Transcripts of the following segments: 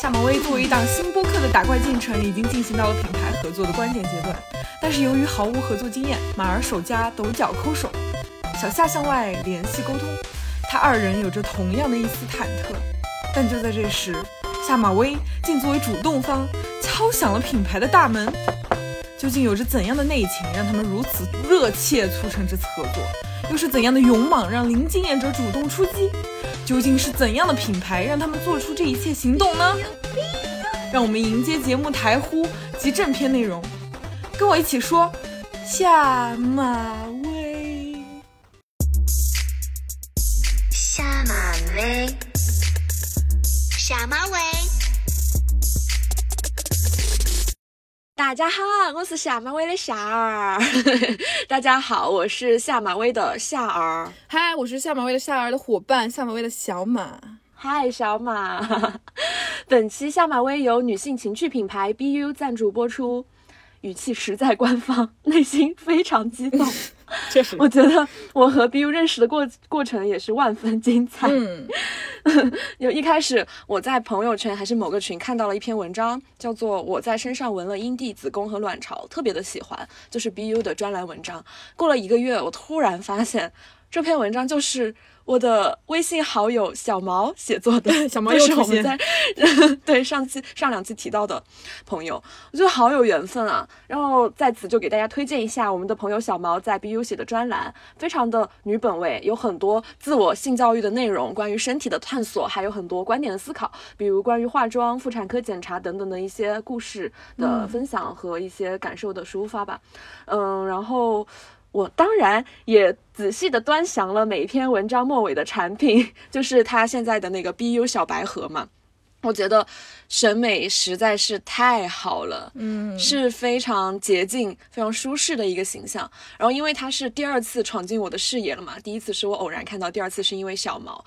夏马威作为一档新播客的打怪进程，已经进行到了品牌合作的关键阶段。但是由于毫无合作经验，马儿首家抖脚抠手，小夏向外联系沟通，他二人有着同样的一丝忐忑。但就在这时，夏马威竟作为主动方敲响了品牌的大门。究竟有着怎样的内情，让他们如此热切促成这次合作？又是怎样的勇猛，让零经验者主动出击？究竟是怎样的品牌，让他们做出这一切行动呢？让我们迎接节目台呼及正片内容，跟我一起说：下马威，下马威，下马威。大家好，我是下马威的夏儿。大家好，我是下马威的夏儿。嗨，我是下马威的夏儿的伙伴，下马威的小马。嗨，小马。本期下马威由女性情趣品牌 BU 赞助播出。语气实在官方，内心非常激动。确实，我觉得我和 BU 认识的过过程也是万分精彩。嗯，有一开始我在朋友圈还是某个群看到了一篇文章，叫做《我在身上纹了阴蒂、子宫和卵巢》，特别的喜欢，就是 BU 的专栏文章。过了一个月，我突然发现这篇文章就是。我的微信好友小毛写作的，小毛又是我们在 对上期上两期提到的朋友，我觉得好有缘分啊。然后在此就给大家推荐一下我们的朋友小毛在 BU 写的专栏，非常的女本位，有很多自我性教育的内容，关于身体的探索，还有很多观点的思考，比如关于化妆、妇产科检查等等的一些故事的分享和一些感受的抒发吧。嗯，然后。我当然也仔细的端详了每一篇文章末尾的产品，就是他现在的那个 BU 小白盒嘛。我觉得审美实在是太好了，嗯，是非常洁净、非常舒适的一个形象。然后因为它是第二次闯进我的视野了嘛，第一次是我偶然看到，第二次是因为小毛，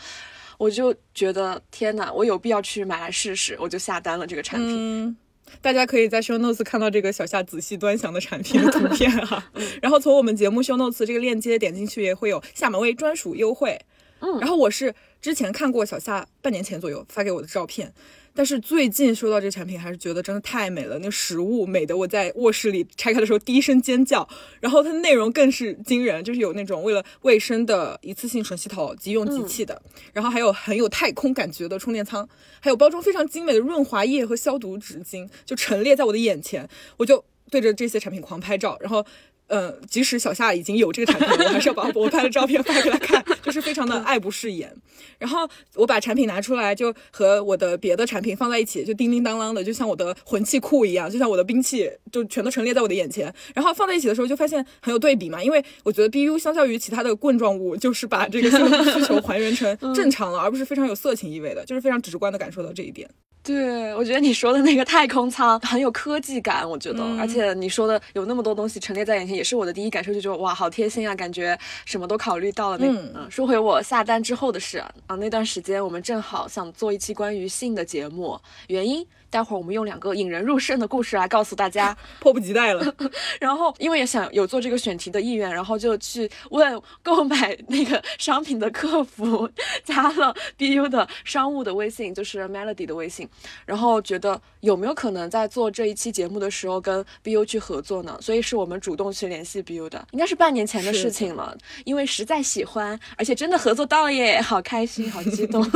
我就觉得天哪，我有必要去买来试试，我就下单了这个产品。大家可以在 show notes 看到这个小夏仔细端详的产品的图片哈，然后从我们节目 show notes 这个链接点进去也会有下马威专属优惠。嗯，然后我是之前看过小夏半年前左右发给我的照片。但是最近收到这个产品，还是觉得真的太美了。那个实物美的我在卧室里拆开的时候第一声尖叫。然后它的内容更是惊人，就是有那种为了卫生的一次性纯洗头即用即弃的，然后还有很有太空感觉的充电仓，还有包装非常精美的润滑液和消毒纸巾，就陈列在我的眼前，我就对着这些产品狂拍照，然后。嗯，即使小夏已经有这个产品，我还是要把我拍的照片发给他看，就是非常的爱不释言。然后我把产品拿出来，就和我的别的产品放在一起，就叮叮当当的，就像我的魂器库一样，就像我的兵器，就全都陈列在我的眼前。然后放在一起的时候，就发现很有对比嘛，因为我觉得 BU 相较于其他的棍状物，就是把这个性需求还原成 正常了，而不是非常有色情意味的，就是非常直观的感受到这一点。对，我觉得你说的那个太空舱很有科技感，我觉得，而且你说的有那么多东西陈列在眼前，也是我的第一感受，就觉得哇，好贴心啊，感觉什么都考虑到了。那嗯，说回我下单之后的事啊，那段时间我们正好想做一期关于性的节目，原因。待会儿我们用两个引人入胜的故事来告诉大家，迫不及待了。然后因为也想有做这个选题的意愿，然后就去问购买那个商品的客服，加了 BU 的商务的微信，就是 Melody 的微信，然后觉得有没有可能在做这一期节目的时候跟 BU 去合作呢？所以是我们主动去联系 BU 的，应该是半年前的事情了。因为实在喜欢，而且真的合作到了耶，好开心，好激动。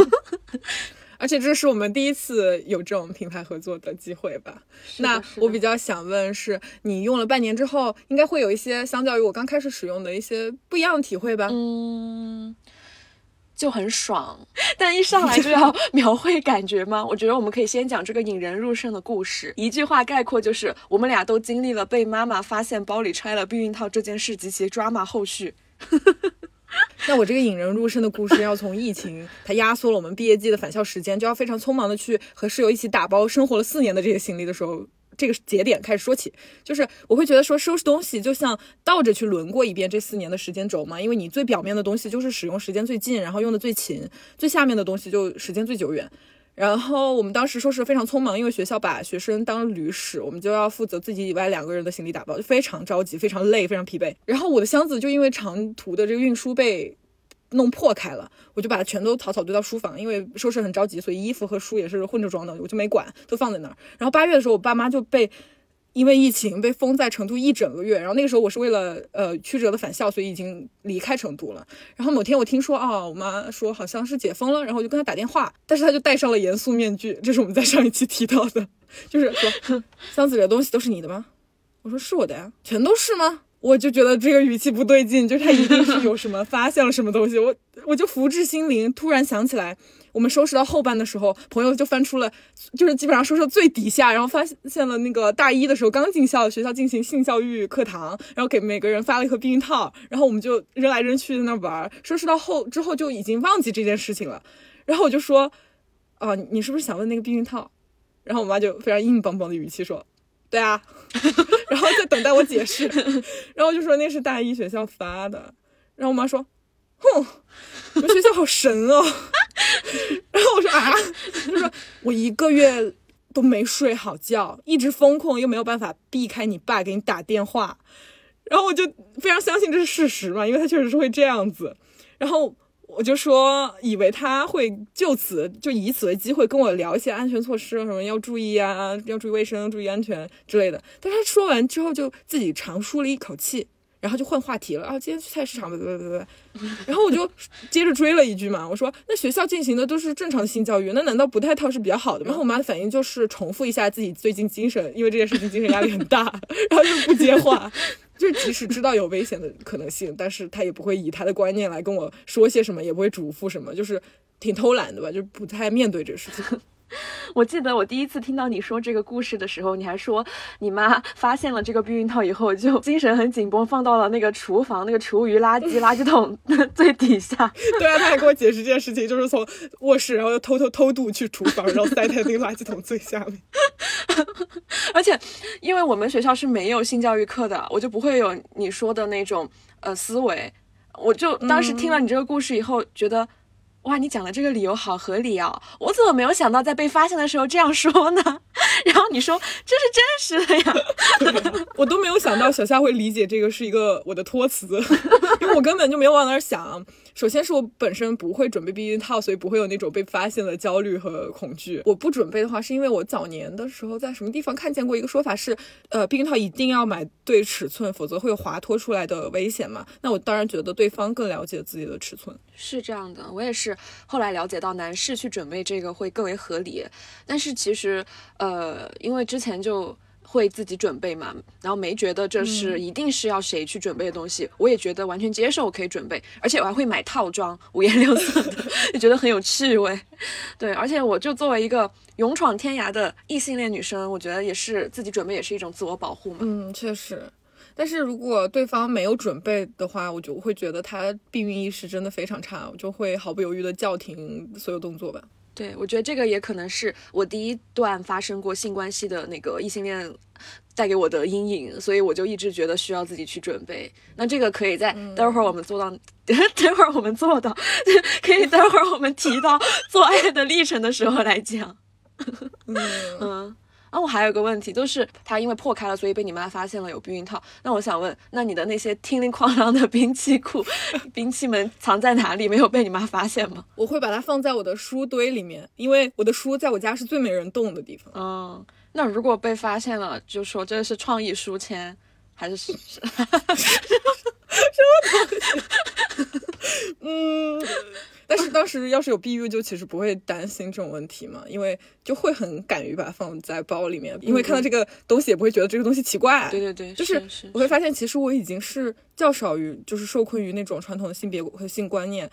而且这是我们第一次有这种品牌合作的机会吧？那我比较想问，是你用了半年之后，应该会有一些相较于我刚开始使用的一些不一样的体会吧？嗯，就很爽。但一上来就要描绘感觉吗？我觉得我们可以先讲这个引人入胜的故事，一句话概括就是：我们俩都经历了被妈妈发现包里揣了避孕套这件事及其 drama 后续。那我这个引人入胜的故事要从疫情，它压缩了我们毕业季的返校时间，就要非常匆忙的去和室友一起打包生活了四年的这些行李的时候，这个节点开始说起。就是我会觉得说收拾东西就像倒着去轮过一遍这四年的时间轴嘛，因为你最表面的东西就是使用时间最近，然后用的最勤，最下面的东西就时间最久远。然后我们当时说是非常匆忙，因为学校把学生当驴使，我们就要负责自己以外两个人的行李打包，就非常着急，非常累，非常疲惫。然后我的箱子就因为长途的这个运输被弄破开了，我就把它全都草草堆到书房，因为收拾很着急，所以衣服和书也是混着装的，我就没管，都放在那儿。然后八月的时候，我爸妈就被因为疫情被封在成都一整个月，然后那个时候我是为了呃曲折的返校，所以已经离开成都了。然后某天我听说啊，我妈说好像是解封了，然后我就跟她打电话，但是她就戴上了严肃面具，这是我们在上一期提到的，就是说 箱子里的东西都是你的吗？我说是我的呀，全都是吗？我就觉得这个语气不对劲，就他一定是有什么发现了什么东西。我我就福至心灵，突然想起来，我们收拾到后半的时候，朋友就翻出了，就是基本上收拾到最底下，然后发现了那个大一的时候刚进校，学校进行性教育课堂，然后给每个人发了一盒避孕套，然后我们就扔来扔去在那玩。收拾到后之后就已经忘记这件事情了。然后我就说，啊，你是不是想问那个避孕套？然后我妈就非常硬邦邦的语气说。对啊，然后在等待我解释，然后就说那是大一学校发的，然后我妈说，哼，你们学校好神哦，然后我说啊，她说我一个月都没睡好觉，一直风控又没有办法避开你爸给你打电话，然后我就非常相信这是事实嘛，因为他确实是会这样子，然后。我就说，以为他会就此就以此为机会跟我聊一些安全措施，什么要注意啊，要注意卫生、注意安全之类的。但他说完之后，就自己长舒了一口气，然后就换话题了啊，今天去菜市场，对对对对。然后我就接着追了一句嘛，我说那学校进行的都是正常的性教育，那难道不戴套是比较好的吗？然后我妈的反应就是重复一下自己最近精神，因为这件事情精神压力很大，然后就不接话。就即使知道有危险的可能性，但是他也不会以他的观念来跟我说些什么，也不会嘱咐什么，就是挺偷懒的吧，就不太面对这个事情。我记得我第一次听到你说这个故事的时候，你还说你妈发现了这个避孕套以后就精神很紧绷，放到了那个厨房那个厨余垃圾垃圾桶最底下。对啊，他还给我解释这件事情，就是从卧室然后又偷偷偷渡去厨房，然后塞在那个垃圾桶最下面。而且因为我们学校是没有性教育课的，我就不会有你说的那种呃思维。我就当时听了你这个故事以后，觉得。哇，你讲的这个理由好合理哦！我怎么没有想到在被发现的时候这样说呢？然后你说这是真实的呀，我都没有想到小夏会理解这个是一个我的托词，因为我根本就没有往那儿想。首先是我本身不会准备避孕套，所以不会有那种被发现的焦虑和恐惧。我不准备的话，是因为我早年的时候在什么地方看见过一个说法是，呃，避孕套一定要买对尺寸，否则会有滑脱出来的危险嘛。那我当然觉得对方更了解自己的尺寸。是这样的，我也是后来了解到男士去准备这个会更为合理，但是其实，呃，因为之前就。会自己准备嘛，然后没觉得这是一定是要谁去准备的东西，我也觉得完全接受，可以准备，而且我还会买套装，五颜六色的，就觉得很有趣味。对，而且我就作为一个勇闯天涯的异性恋女生，我觉得也是自己准备也是一种自我保护嘛。嗯，确实，但是如果对方没有准备的话，我就会觉得他避孕意识真的非常差，我就会毫不犹豫的叫停所有动作吧。对，我觉得这个也可能是我第一段发生过性关系的那个异性恋带给我的阴影，所以我就一直觉得需要自己去准备。那这个可以在待会儿我们做到，待会儿我们做到，可以待会儿我们提到做爱的历程的时候来讲。嗯。然后我还有个问题，就是它因为破开了，所以被你妈发现了有避孕套。那我想问，那你的那些叮铃哐啷的兵器库、兵器们藏在哪里？没有被你妈发现吗？我会把它放在我的书堆里面，因为我的书在我家是最没人动的地方。嗯，那如果被发现了，就说这是创意书签，还是 什么东西？嗯。但是当时要是有 BU，，就其实不会担心这种问题嘛，因为就会很敢于把它放在包里面，因为看到这个东西也不会觉得这个东西奇怪。对对对，就是我会发现，其实我已经是较少于就是受困于那种传统的性别和性观念。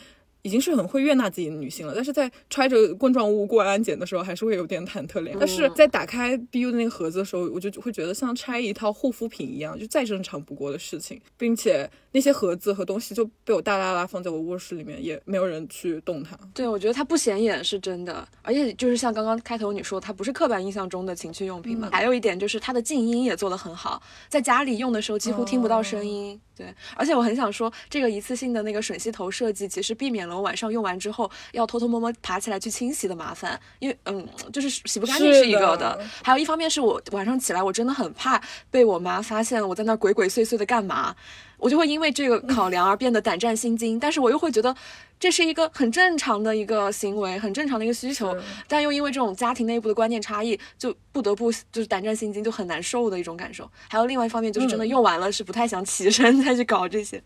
已经是很会悦纳自己的女性了，但是在揣着棍状物过安检的时候，还是会有点忐忑脸。但是在打开 BU 的那个盒子的时候，我就会觉得像拆一套护肤品一样，就再正常不过的事情，并且那些盒子和东西就被我大拉拉放在我卧室里面，也没有人去动它。对，我觉得它不显眼是真的，而且就是像刚刚开头你说，它不是刻板印象中的情趣用品嘛。还有一点就是它的静音也做得很好，在家里用的时候几乎听不到声音。对，而且我很想说，这个一次性的那个吮吸头设计，其实避免了我晚上用完之后要偷偷摸摸爬起来去清洗的麻烦。因为，嗯，就是洗不干净是一个的，还有一方面是我晚上起来我真的很怕被我妈发现我在那鬼鬼祟祟的干嘛。我就会因为这个考量而变得胆战心惊，但是我又会觉得这是一个很正常的一个行为，很正常的一个需求，但又因为这种家庭内部的观念差异，就不得不就是胆战心惊，就很难受的一种感受。还有另外一方面就是真的用完了是不太想起身再去搞这些。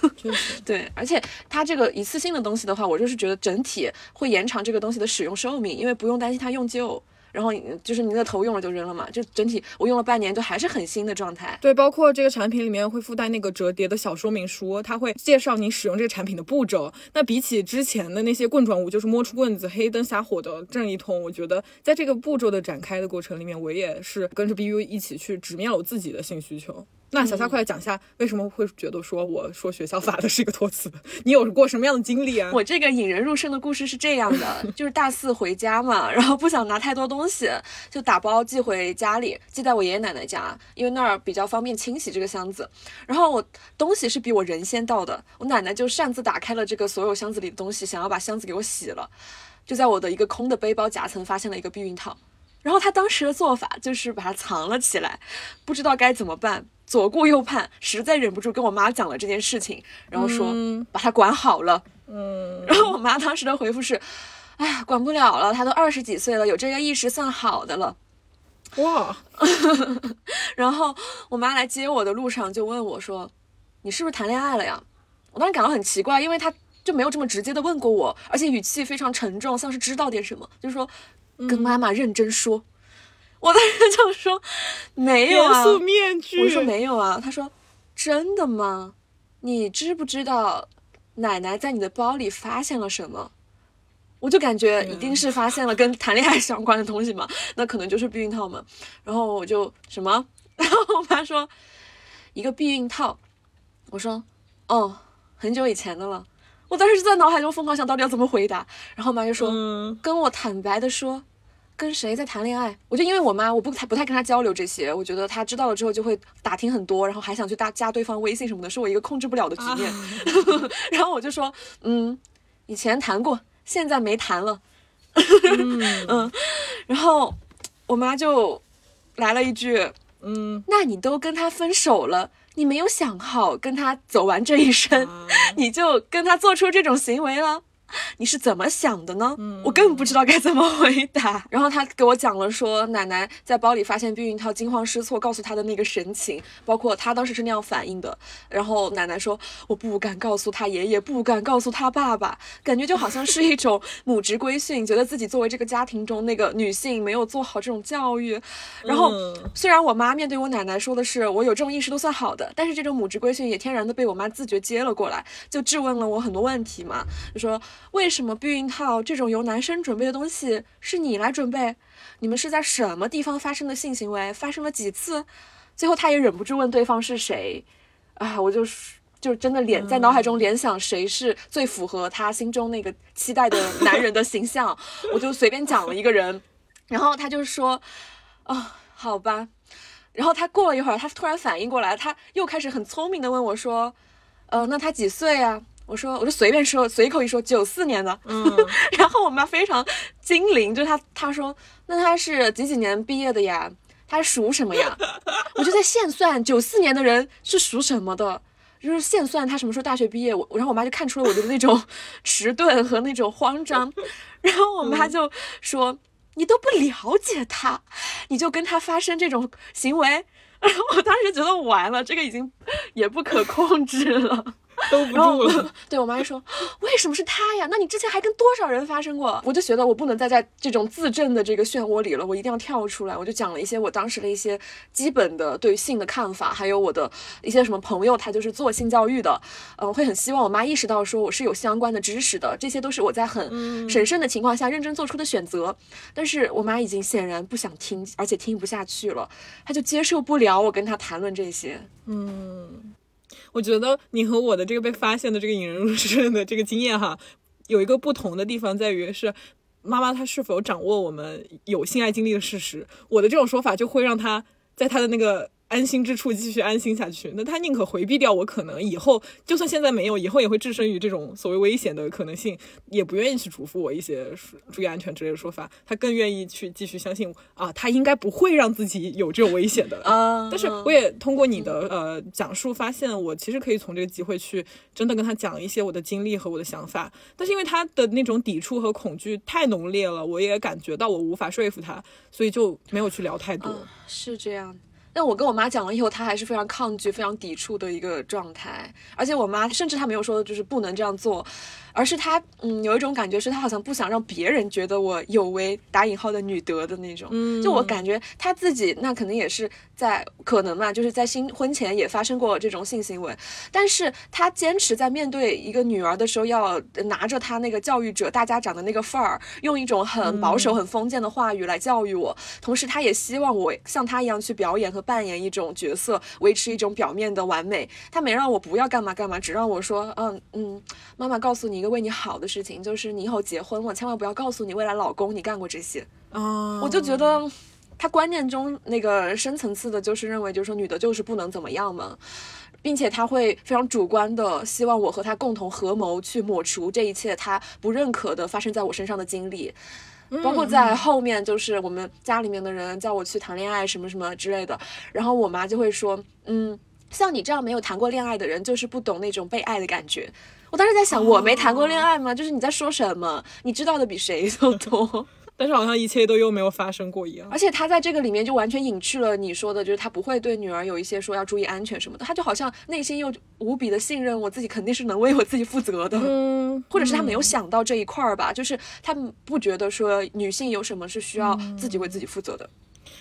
对，而且它这个一次性的东西的话，我就是觉得整体会延长这个东西的使用寿命，因为不用担心它用旧。然后就是你的头用了就扔了嘛，就整体我用了半年都还是很新的状态。对，包括这个产品里面会附带那个折叠的小说明书，它会介绍你使用这个产品的步骤。那比起之前的那些棍状物，就是摸出棍子、黑灯瞎火的这一通，我觉得在这个步骤的展开的过程里面，我也是跟着 BU 一起去直面了我自己的性需求。那小夏，快来讲一下为什么会觉得说我说学校发的是一个托词？你有过什么样的经历啊？我这个引人入胜的故事是这样的，就是大四回家嘛，然后不想拿太多东西，就打包寄回家里，寄在我爷爷奶奶家，因为那儿比较方便清洗这个箱子。然后我东西是比我人先到的，我奶奶就擅自打开了这个所有箱子里的东西，想要把箱子给我洗了。就在我的一个空的背包夹层发现了一个避孕套，然后他当时的做法就是把它藏了起来，不知道该怎么办。左顾右盼，实在忍不住跟我妈讲了这件事情，然后说把他管好了。嗯，然后我妈当时的回复是：“哎呀，管不了了，他都二十几岁了，有这个意识算好的了。”哇！然后我妈来接我的路上就问我说：“你是不是谈恋爱了呀？”我当时感到很奇怪，因为他就没有这么直接的问过我，而且语气非常沉重，像是知道点什么，就是说跟妈妈认真说。我当时就说没有啊，面具。我说没有啊，他说真的吗？你知不知道奶奶在你的包里发现了什么？我就感觉一定是发现了跟谈恋爱相关的东西嘛，那可能就是避孕套嘛。然后我就什么？然后我妈说一个避孕套。我说哦，很久以前的了。我当时就在脑海中疯狂想到底要怎么回答。然后我妈就说跟我坦白的说。跟谁在谈恋爱？我就因为我妈，我不太不太跟她交流这些。我觉得她知道了之后就会打听很多，然后还想去大加对方微信什么的，是我一个控制不了的局面。然后我就说，嗯，以前谈过，现在没谈了。嗯，然后我妈就来了一句，嗯，那你都跟他分手了，你没有想好跟他走完这一生，你就跟他做出这种行为了。你是怎么想的呢？我根本不知道该怎么回答。然后他给我讲了说，奶奶在包里发现避孕套，惊慌失措，告诉他的那个神情，包括他当时是那样反应的。然后奶奶说，我不敢告诉他爷爷，不敢告诉他爸爸，感觉就好像是一种 母职规训，觉得自己作为这个家庭中那个女性没有做好这种教育。然后虽然我妈面对我奶奶说的是我有这种意识都算好的，但是这种母职规训也天然的被我妈自觉接了过来，就质问了我很多问题嘛，就说。为什么避孕套这种由男生准备的东西是你来准备？你们是在什么地方发生的性行为？发生了几次？最后他也忍不住问对方是谁？啊，我就就真的联在脑海中联想谁是最符合他心中那个期待的男人的形象，我就随便讲了一个人，然后他就说，哦，好吧。然后他过了一会儿，他突然反应过来，他又开始很聪明的问我说，呃，那他几岁啊？我说，我就随便说，随口一说，九四年的。嗯，然后我妈非常精灵，就她她说，那她是几几年毕业的呀？他属什么呀？我就在现算，九四年的人是属什么的？就是现算他什么时候大学毕业。我然后我妈就看出了我的那种 迟钝和那种慌张，然后我妈就说，你都不了解他，你就跟他发生这种行为。然后我当时觉得完了，这个已经也不可控制了。兜不住了，对我妈就说：“为什么是他呀？那你之前还跟多少人发生过？”我就觉得我不能再在这种自证的这个漩涡里了，我一定要跳出来。我就讲了一些我当时的一些基本的对性的看法，还有我的一些什么朋友，他就是做性教育的，嗯，会很希望我妈意识到说我是有相关的知识的，这些都是我在很审慎的情况下认真做出的选择。但是我妈已经显然不想听，而且听不下去了，她就接受不了我跟她谈论这些，嗯。我觉得你和我的这个被发现的这个引人入胜的这个经验哈，有一个不同的地方在于是妈妈她是否掌握我们有性爱经历的事实。我的这种说法就会让她在她的那个安心之处继续安心下去。那他宁可回避掉我可能以后就算现在没有，以后也会置身于这种所谓危险的可能性，也不愿意去嘱咐我一些注意安全之类的说法。他更愿意去继续相信啊，他应该不会让自己有这种危险的啊。但是我也通过你的呃讲述，发现我其实可以从这个机会去真的跟他讲一些我的经历和我的想法。但是因为他的那种抵触和恐惧太浓烈了，我也感觉到我无法说服他，所以就没有去聊太多。是这样。但我跟我妈讲了以后，她还是非常抗拒、非常抵触的一个状态。而且我妈甚至她没有说就是不能这样做，而是他嗯有一种感觉是他好像不想让别人觉得我有违打引号的女德的那种。嗯，就我感觉他自己那肯定也是在可能嘛，就是在新婚前也发生过这种性行为，但是他坚持在面对一个女儿的时候要拿着他那个教育者大家长的那个范儿，用一种很保守、很封建的话语来教育我。同时，他也希望我像他一样去表演和。扮演一种角色，维持一种表面的完美。他没让我不要干嘛干嘛，只让我说，嗯嗯，妈妈告诉你一个为你好的事情，就是你以后结婚了，千万不要告诉你未来老公你干过这些。嗯，我就觉得他观念中那个深层次的，就是认为，就是说女的就是不能怎么样嘛，并且他会非常主观的希望我和他共同合谋去抹除这一切他不认可的发生在我身上的经历。包括在后面，就是我们家里面的人叫我去谈恋爱什么什么之类的，然后我妈就会说，嗯，像你这样没有谈过恋爱的人，就是不懂那种被爱的感觉。我当时在想，我没谈过恋爱吗？就是你在说什么？你知道的比谁都多。但是好像一切都又没有发生过一样，而且他在这个里面就完全隐去了你说的，就是他不会对女儿有一些说要注意安全什么的，他就好像内心又无比的信任我自己，肯定是能为我自己负责的，嗯，或者是他没有想到这一块儿吧，就是他不觉得说女性有什么是需要自己为自己负责的。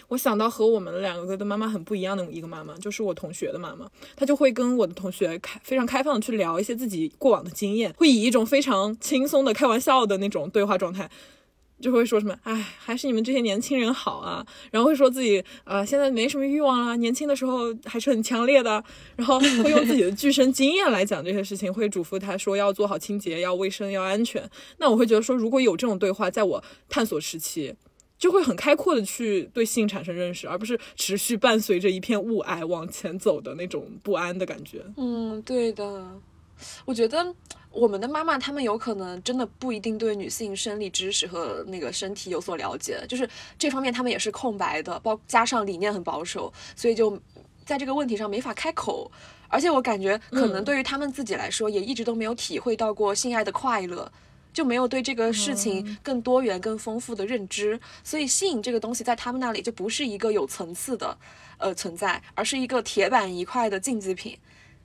我想到和我们两个的妈妈很不一样的一个妈妈，就是我同学的妈妈，她就会跟我的同学开非常开放的去聊一些自己过往的经验，会以一种非常轻松的开玩笑的那种对话状态。就会说什么，哎，还是你们这些年轻人好啊。然后会说自己，呃，现在没什么欲望了，年轻的时候还是很强烈的。然后会用自己的具身经验来讲这些事情，会嘱咐他说要做好清洁，要卫生，要安全。那我会觉得说，如果有这种对话，在我探索时期，就会很开阔的去对性产生认识，而不是持续伴随着一片雾霭往前走的那种不安的感觉。嗯，对的，我觉得。我们的妈妈，她们有可能真的不一定对女性生理知识和那个身体有所了解，就是这方面她们也是空白的，包加上理念很保守，所以就在这个问题上没法开口。而且我感觉，可能对于她们自己来说，也一直都没有体会到过性爱的快乐，就没有对这个事情更多元、更丰富的认知，所以性这个东西在他们那里就不是一个有层次的呃存在，而是一个铁板一块的竞技品。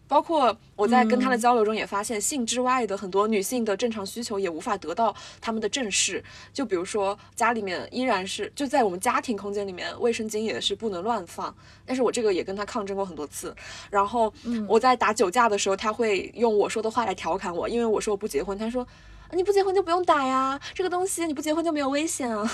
包括我在跟他的交流中也发现，性之外的很多女性的正常需求也无法得到他们的正视。就比如说家里面依然是就在我们家庭空间里面，卫生巾也是不能乱放。但是我这个也跟他抗争过很多次。然后我在打酒架的时候，他会用我说的话来调侃我，因为我说我不结婚，他说。你不结婚就不用打呀，这个东西你不结婚就没有危险啊。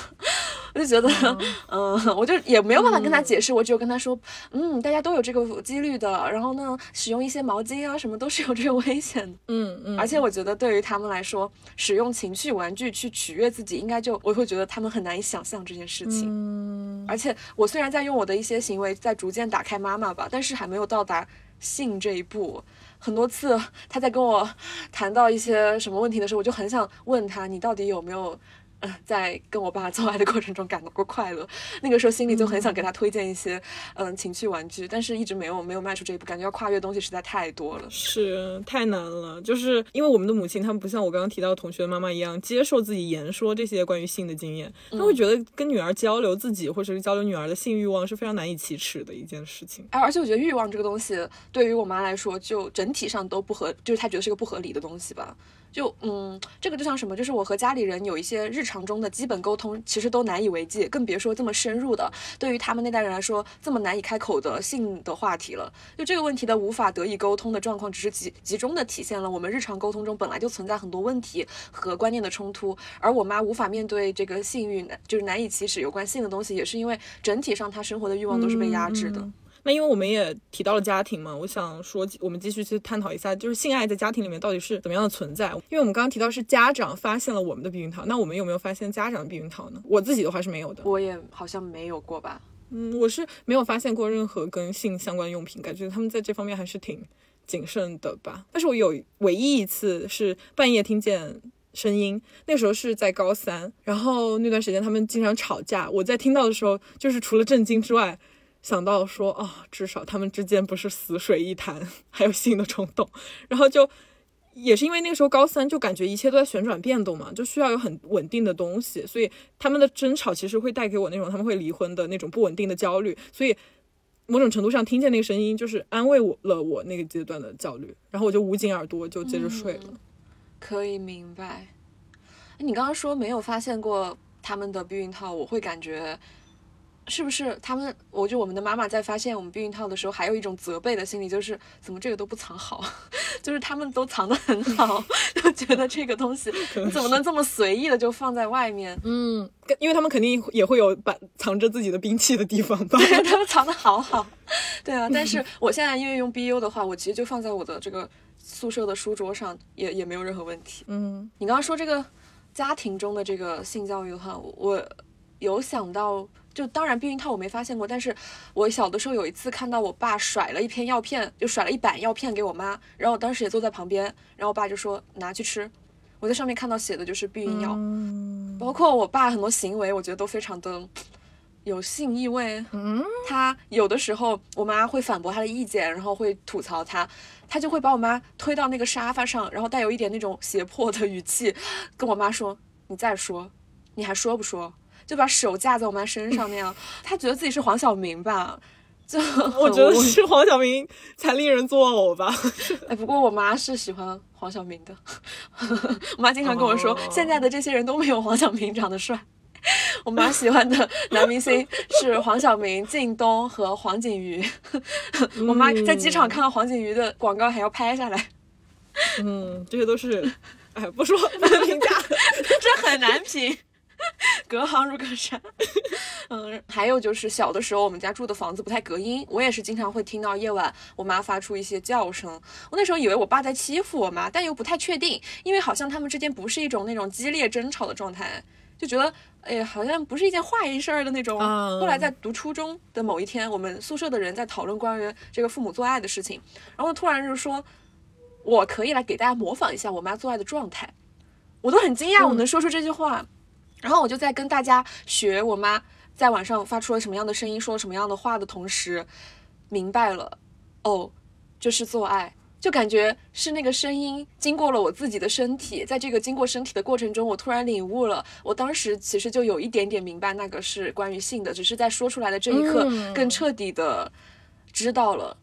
我就觉得，嗯，我就也没有办法跟他解释，我只有跟他说，嗯，大家都有这个几率的。然后呢，使用一些毛巾啊什么都是有这个危险的。嗯嗯。而且我觉得对于他们来说，使用情趣玩具去取悦自己，应该就我会觉得他们很难以想象这件事情。嗯。而且我虽然在用我的一些行为在逐渐打开妈妈吧，但是还没有到达性这一步。很多次，他在跟我谈到一些什么问题的时候，我就很想问他：你到底有没有？嗯，在跟我爸做爱的过程中感到过快乐，那个时候心里就很想给他推荐一些嗯情趣玩具，但是一直没有没有迈出这一步，感觉要跨越东西实在太多了，是太难了。就是因为我们的母亲，他们不像我刚刚提到同学的妈妈一样，接受自己言说这些关于性的经验，他会觉得跟女儿交流自己或者是交流女儿的性欲望是非常难以启齿的一件事情。哎，而且我觉得欲望这个东西对于我妈来说，就整体上都不合，就是她觉得是个不合理的东西吧。就嗯，这个就像什么，就是我和家里人有一些日常中的基本沟通，其实都难以为继，更别说这么深入的。对于他们那代人来说，这么难以开口的性的话题了。就这个问题的无法得以沟通的状况，只是集集中的体现了我们日常沟通中本来就存在很多问题和观念的冲突。而我妈无法面对这个性欲，就是难以启齿有关性的东西，也是因为整体上她生活的欲望都是被压制的。那因为我们也提到了家庭嘛，我想说，我们继续去探讨一下，就是性爱在家庭里面到底是怎么样的存在？因为我们刚刚提到是家长发现了我们的避孕套，那我们有没有发现家长的避孕套呢？我自己的话是没有的，我也好像没有过吧。嗯，我是没有发现过任何跟性相关用品，感觉他们在这方面还是挺谨慎的吧。但是我有唯一一次是半夜听见声音，那时候是在高三，然后那段时间他们经常吵架，我在听到的时候，就是除了震惊之外，想到说哦，至少他们之间不是死水一潭，还有性的冲动，然后就。也是因为那个时候高三，就感觉一切都在旋转变动嘛，就需要有很稳定的东西，所以他们的争吵其实会带给我那种他们会离婚的那种不稳定的焦虑，所以某种程度上听见那个声音就是安慰我了我那个阶段的焦虑，然后我就捂紧耳朵就接着睡了。可以明白。你刚刚说没有发现过他们的避孕套，我会感觉。是不是他们？我就我们的妈妈在发现我们避孕套的时候，还有一种责备的心理，就是怎么这个都不藏好，就是他们都藏得很好，就觉得这个东西你怎么能这么随意的就放在外面？嗯，因为他们肯定也会有把藏着自己的兵器的地方吧？对，他们藏得好好。对啊，但是我现在因为用 BU 的话，我其实就放在我的这个宿舍的书桌上，也也没有任何问题。嗯，你刚刚说这个家庭中的这个性教育的话，我有想到。就当然避孕套我没发现过，但是我小的时候有一次看到我爸甩了一片药片，就甩了一板药片给我妈，然后我当时也坐在旁边，然后我爸就说拿去吃，我在上面看到写的就是避孕药，包括我爸很多行为，我觉得都非常的有性意味。嗯，他有的时候我妈会反驳他的意见，然后会吐槽他，他就会把我妈推到那个沙发上，然后带有一点那种胁迫的语气跟我妈说：“你再说，你还说不说？”就把手架在我妈身上那样，她觉得自己是黄晓明吧？就我觉得是黄晓明才令人作呕吧。哎，不过我妈是喜欢黄晓明的，我妈经常跟我说，现在的这些人都没有黄晓明长得帅。我妈喜欢的男明星是黄晓明、靳东和黄景瑜。我妈在机场看到黄景瑜的广告还要拍下来。嗯，这些都是，哎，不说不能评价，这很难评。隔行如隔山，嗯，还有就是小的时候，我们家住的房子不太隔音，我也是经常会听到夜晚我妈发出一些叫声。我那时候以为我爸在欺负我妈，但又不太确定，因为好像他们之间不是一种那种激烈争吵的状态，就觉得哎，好像不是一件坏事儿的那种。后来在读初中的某一天，我们宿舍的人在讨论关于这个父母做爱的事情，然后突然就说，我可以来给大家模仿一下我妈做爱的状态，我都很惊讶，我能说出这句话。然后我就在跟大家学我妈在晚上发出了什么样的声音，说了什么样的话的同时，明白了，哦，就是做爱，就感觉是那个声音经过了我自己的身体，在这个经过身体的过程中，我突然领悟了，我当时其实就有一点点明白那个是关于性的，只是在说出来的这一刻更彻底的知道了，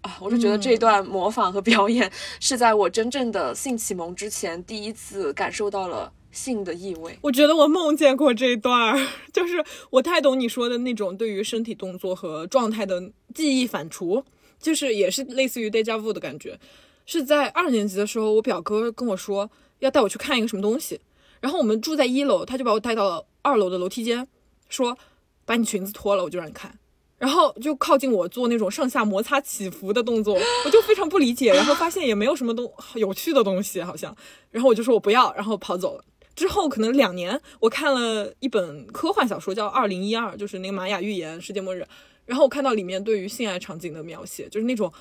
啊，我就觉得这段模仿和表演是在我真正的性启蒙之前第一次感受到了。性的意味，我觉得我梦见过这一段儿，就是我太懂你说的那种对于身体动作和状态的记忆反刍，就是也是类似于 deja vu 的感觉。是在二年级的时候，我表哥跟我说要带我去看一个什么东西，然后我们住在一楼，他就把我带到了二楼的楼梯间，说把你裙子脱了，我就让你看。然后就靠近我做那种上下摩擦起伏的动作，我就非常不理解，然后发现也没有什么东有趣的东西好像，然后我就说我不要，然后跑走了。之后可能两年，我看了一本科幻小说，叫《二零一二》，就是那个玛雅预言世界末日。然后我看到里面对于性爱场景的描写，就是那种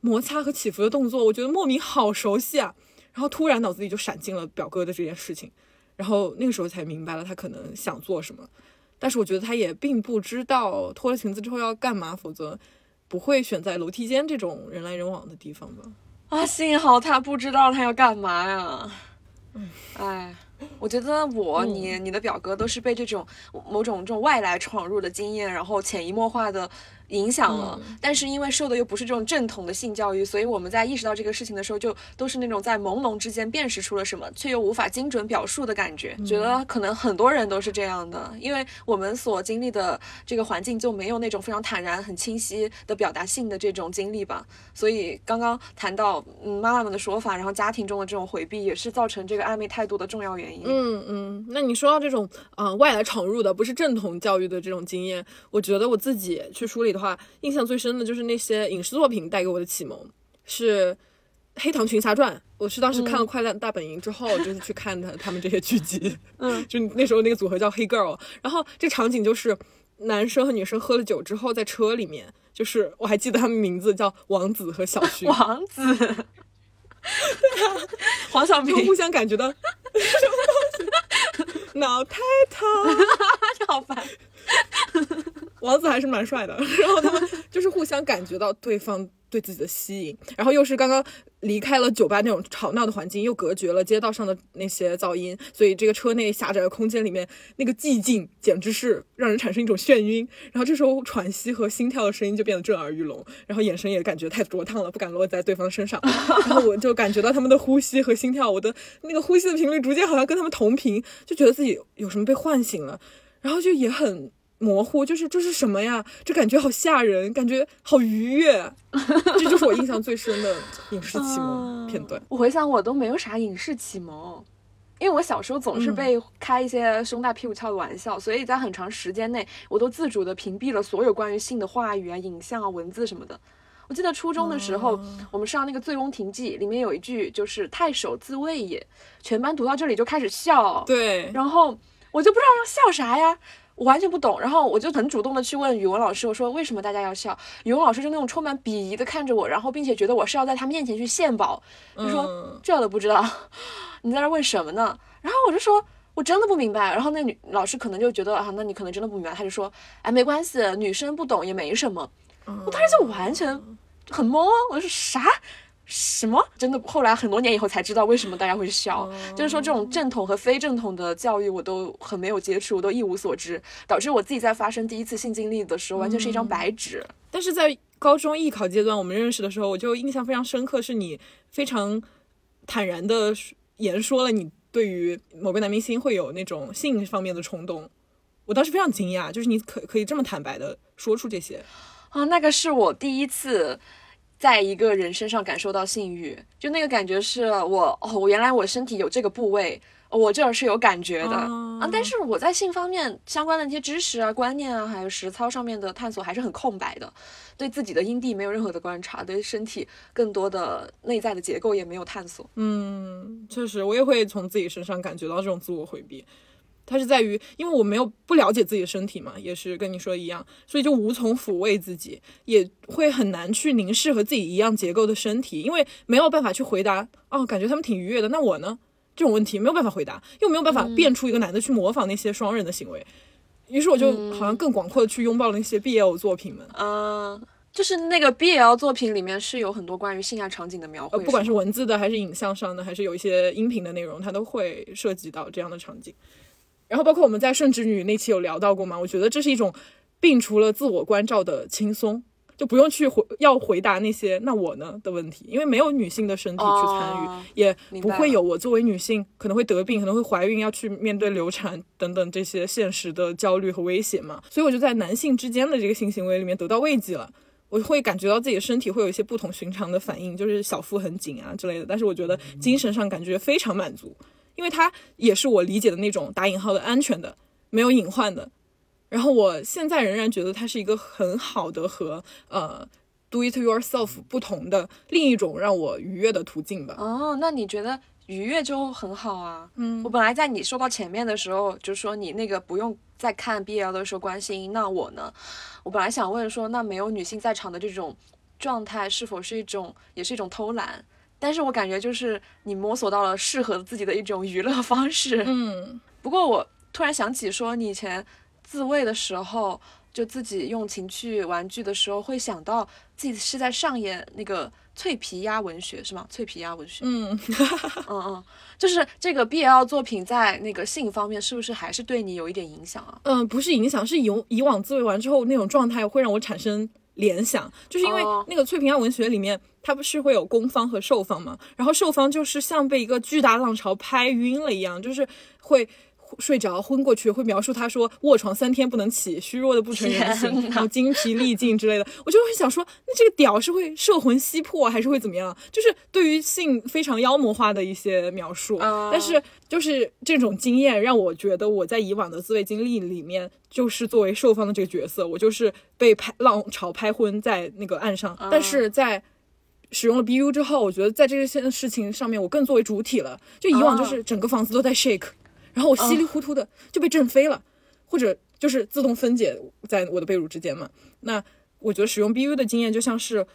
摩擦和起伏的动作，我觉得莫名好熟悉啊。然后突然脑子里就闪进了表哥的这件事情，然后那个时候才明白了他可能想做什么。但是我觉得他也并不知道脱了裙子之后要干嘛，否则不会选在楼梯间这种人来人往的地方吧。啊，幸好他不知道他要干嘛呀。嗯，哎。我觉得我、你、你的表哥都是被这种某种这种外来闯入的经验，然后潜移默化的。影响了，但是因为受的又不是这种正统的性教育，所以我们在意识到这个事情的时候，就都是那种在朦胧之间辨识出了什么，却又无法精准表述的感觉。觉得可能很多人都是这样的，因为我们所经历的这个环境就没有那种非常坦然、很清晰的表达性的这种经历吧。所以刚刚谈到嗯妈妈们的说法，然后家庭中的这种回避，也是造成这个暧昧态度的重要原因。嗯嗯，那你说到这种呃外来闯入的，不是正统教育的这种经验，我觉得我自己去梳理的。话印象最深的就是那些影视作品带给我的启蒙，是《黑糖群侠传》。我是当时看了《快乐大本营》之后，就是去看他他们这些剧集。嗯，就那时候那个组合叫黑 girl，然后这场景就是男生和女生喝了酒之后，在车里面，就是我还记得他们名字叫王子和小薰，王子，黄晓明，互相感觉到什么东西，脑太疼。好烦。王子还是蛮帅的，然后他们就是互相感觉到对方对自己的吸引，然后又是刚刚离开了酒吧那种吵闹的环境，又隔绝了街道上的那些噪音，所以这个车内狭窄的空间里面那个寂静简直是让人产生一种眩晕。然后这时候喘息和心跳的声音就变得震耳欲聋，然后眼神也感觉太灼烫了，不敢落在对方身上。然后我就感觉到他们的呼吸和心跳，我的那个呼吸的频率逐渐好像跟他们同频，就觉得自己有什么被唤醒了，然后就也很。模糊，就是这是什么呀？这感觉好吓人，感觉好愉悦，这就是我印象最深的影视启蒙片段。我回想，我都没有啥影视启蒙，因为我小时候总是被开一些胸大屁股翘的玩笑，所以在很长时间内，我都自主的屏蔽了所有关于性的话语啊、影像啊、文字什么的。我记得初中的时候，我们上那个《醉翁亭记》，里面有一句就是“太守自卫也”，全班读到这里就开始笑。对，然后我就不知道要笑啥呀。我完全不懂，然后我就很主动的去问语文老师，我说为什么大家要笑？语文老师就那种充满鄙夷的看着我，然后并且觉得我是要在他面前去献宝，就说这都不知道，你在那问什么呢？然后我就说我真的不明白，然后那女老师可能就觉得啊，那你可能真的不明白，他就说哎没关系，女生不懂也没什么。我当时就完全很懵，我说啥？什么？真的？后来很多年以后才知道为什么大家会笑，就是说这种正统和非正统的教育我都很没有接触，我都一无所知，导致我自己在发生第一次性经历的时候完全是一张白纸。但是在高中艺考阶段，我们认识的时候，我就印象非常深刻，是你非常坦然的言说了你对于某个男明星会有那种性方面的冲动，我当时非常惊讶，就是你可可以这么坦白的说出这些啊，那个是我第一次。在一个人身上感受到性欲，就那个感觉是我哦，我原来我身体有这个部位，我这儿是有感觉的啊。但是我在性方面相关的那些知识啊、观念啊，还有实操上面的探索还是很空白的，对自己的阴蒂没有任何的观察，对身体更多的内在的结构也没有探索。嗯，确实，我也会从自己身上感觉到这种自我回避。它是在于，因为我没有不了解自己的身体嘛，也是跟你说一样，所以就无从抚慰自己，也会很难去凝视和自己一样结构的身体，因为没有办法去回答。哦，感觉他们挺愉悦的，那我呢？这种问题没有办法回答，又没有办法变出一个男的去模仿那些双人的行为，于是我就好像更广阔的去拥抱了那些 BL 作品们。嗯，就是那个 BL 作品里面是有很多关于性爱场景的描绘，不管是文字的还是影像上的，还是有一些音频的内容，它都会涉及到这样的场景。然后包括我们在顺直女那期有聊到过嘛？我觉得这是一种摒除了自我关照的轻松，就不用去回要回答那些那我呢的问题，因为没有女性的身体去参与，也不会有我作为女性可能会得病、可能会怀孕、要去面对流产等等这些现实的焦虑和威胁嘛。所以我就在男性之间的这个性行为里面得到慰藉了，我会感觉到自己的身体会有一些不同寻常的反应，就是小腹很紧啊之类的，但是我觉得精神上感觉非常满足。因为它也是我理解的那种打引号的安全的，没有隐患的。然后我现在仍然觉得它是一个很好的和呃 do it yourself 不同的另一种让我愉悦的途径吧。哦，那你觉得愉悦就很好啊？嗯，我本来在你说到前面的时候就说你那个不用再看 BL 的时候关心，那我呢？我本来想问说，那没有女性在场的这种状态是否是一种也是一种偷懒？但是我感觉就是你摸索到了适合自己的一种娱乐方式。嗯，不过我突然想起说，你以前自慰的时候，就自己用情趣玩具的时候，会想到自己是在上演那个脆皮鸭文学，是吗？脆皮鸭文学。嗯 嗯嗯，就是这个 BL 作品在那个性方面，是不是还是对你有一点影响啊？嗯，不是影响，是以以往自慰完之后那种状态会让我产生联想，就是因为那个翠平安文学里面。它不是会有攻方和受方嘛？然后受方就是像被一个巨大浪潮拍晕了一样，就是会睡着昏过去，会描述他说卧床三天不能起，虚弱的不成人形，然后精疲力尽之类的。我就会想说，那这个屌是会摄魂吸魄，还是会怎么样？就是对于性非常妖魔化的一些描述。但是就是这种经验让我觉得，我在以往的自慰经历里面，就是作为受方的这个角色，我就是被拍浪潮拍昏在那个岸上，但是在。使用了 BU 之后，我觉得在这些事情上面，我更作为主体了。就以往就是整个房子都在 shake，然后我稀里糊涂的就被震飞了，或者就是自动分解在我的被褥之间嘛。那我觉得使用 BU 的经验就像是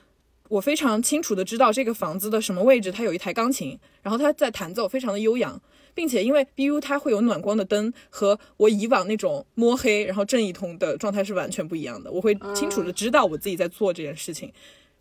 我非常清楚的知道这个房子的什么位置它有一台钢琴，然后它在弹奏，非常的悠扬，并且因为 BU 它会有暖光的灯，和我以往那种摸黑然后正一通的状态是完全不一样的。我会清楚的知道我自己在做这件事情。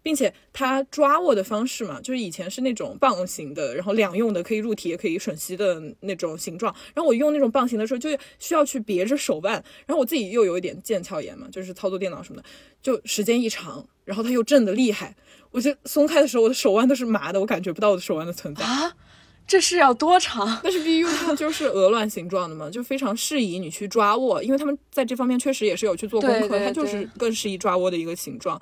并且它抓握的方式嘛，就是以前是那种棒形的，然后两用的，可以入体也可以吮吸的那种形状。然后我用那种棒形的时候，就需要去别着手腕。然后我自己又有一点腱鞘炎嘛，就是操作电脑什么的，就时间一长，然后它又震得厉害，我就松开的时候，我的手腕都是麻的，我感觉不到我的手腕的存在啊。这是要多长？但是 BU 它就是鹅卵形状的嘛，就非常适宜你去抓握，因为他们在这方面确实也是有去做功课，它就是更适宜抓握的一个形状。